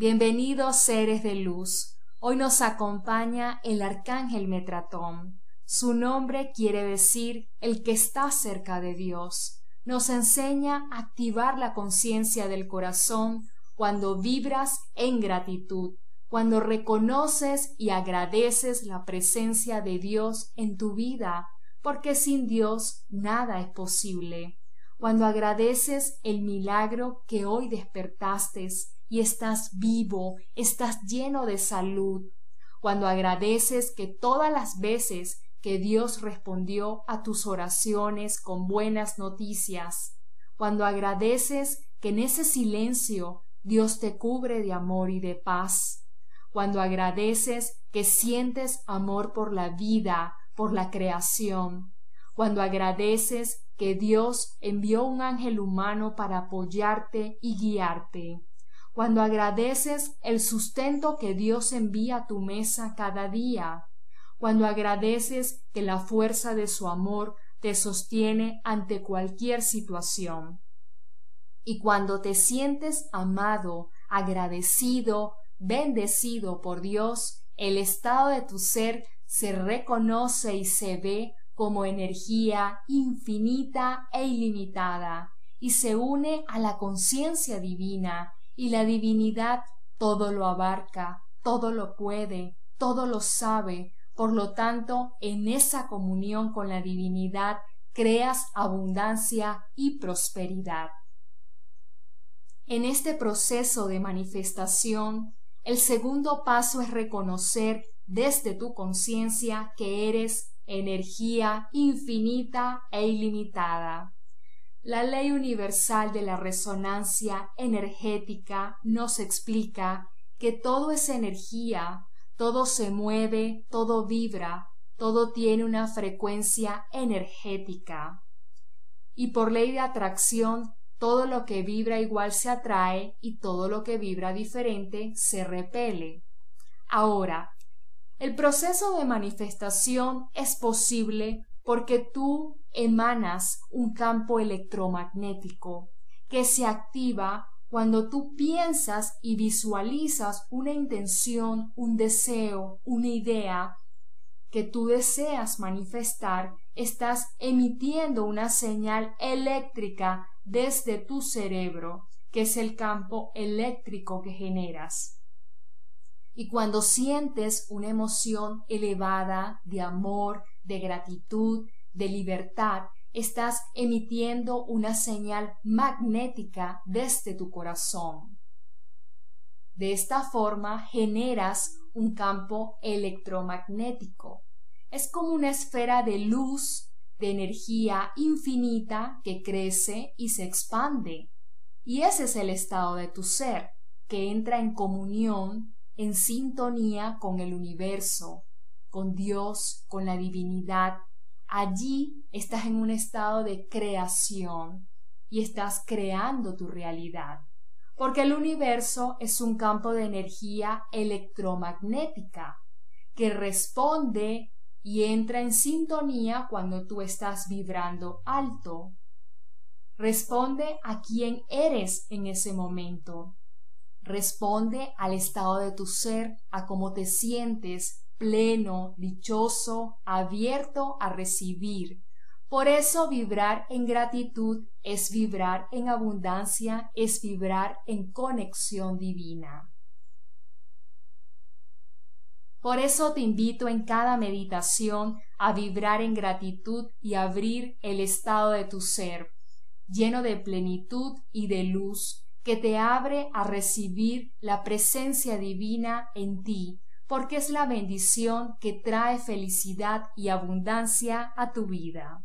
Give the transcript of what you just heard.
Bienvenidos seres de luz. Hoy nos acompaña el arcángel Metratón. Su nombre quiere decir el que está cerca de Dios. Nos enseña a activar la conciencia del corazón cuando vibras en gratitud, cuando reconoces y agradeces la presencia de Dios en tu vida, porque sin Dios nada es posible. Cuando agradeces el milagro que hoy despertaste y estás vivo, estás lleno de salud, cuando agradeces que todas las veces que Dios respondió a tus oraciones con buenas noticias, cuando agradeces que en ese silencio Dios te cubre de amor y de paz, cuando agradeces que sientes amor por la vida, por la creación, cuando agradeces que Dios envió un ángel humano para apoyarte y guiarte, cuando agradeces el sustento que Dios envía a tu mesa cada día, cuando agradeces que la fuerza de su amor te sostiene ante cualquier situación. Y cuando te sientes amado, agradecido, bendecido por Dios, el estado de tu ser se reconoce y se ve como energía infinita e ilimitada, y se une a la conciencia divina, y la divinidad todo lo abarca, todo lo puede, todo lo sabe, por lo tanto, en esa comunión con la divinidad creas abundancia y prosperidad. En este proceso de manifestación, el segundo paso es reconocer desde tu conciencia que eres energía infinita e ilimitada. La ley universal de la resonancia energética nos explica que todo es energía, todo se mueve, todo vibra, todo tiene una frecuencia energética. Y por ley de atracción, todo lo que vibra igual se atrae y todo lo que vibra diferente se repele. Ahora, el proceso de manifestación es posible porque tú emanas un campo electromagnético que se activa cuando tú piensas y visualizas una intención, un deseo, una idea que tú deseas manifestar, estás emitiendo una señal eléctrica desde tu cerebro, que es el campo eléctrico que generas. Y cuando sientes una emoción elevada de amor, de gratitud, de libertad, estás emitiendo una señal magnética desde tu corazón. De esta forma generas un campo electromagnético. Es como una esfera de luz, de energía infinita que crece y se expande. Y ese es el estado de tu ser, que entra en comunión, en sintonía con el universo, con Dios, con la divinidad, Allí estás en un estado de creación y estás creando tu realidad, porque el universo es un campo de energía electromagnética que responde y entra en sintonía cuando tú estás vibrando alto. Responde a quién eres en ese momento. Responde al estado de tu ser, a cómo te sientes, pleno, dichoso, abierto a recibir. Por eso vibrar en gratitud es vibrar en abundancia, es vibrar en conexión divina. Por eso te invito en cada meditación a vibrar en gratitud y abrir el estado de tu ser, lleno de plenitud y de luz, que te abre a recibir la presencia divina en ti, porque es la bendición que trae felicidad y abundancia a tu vida.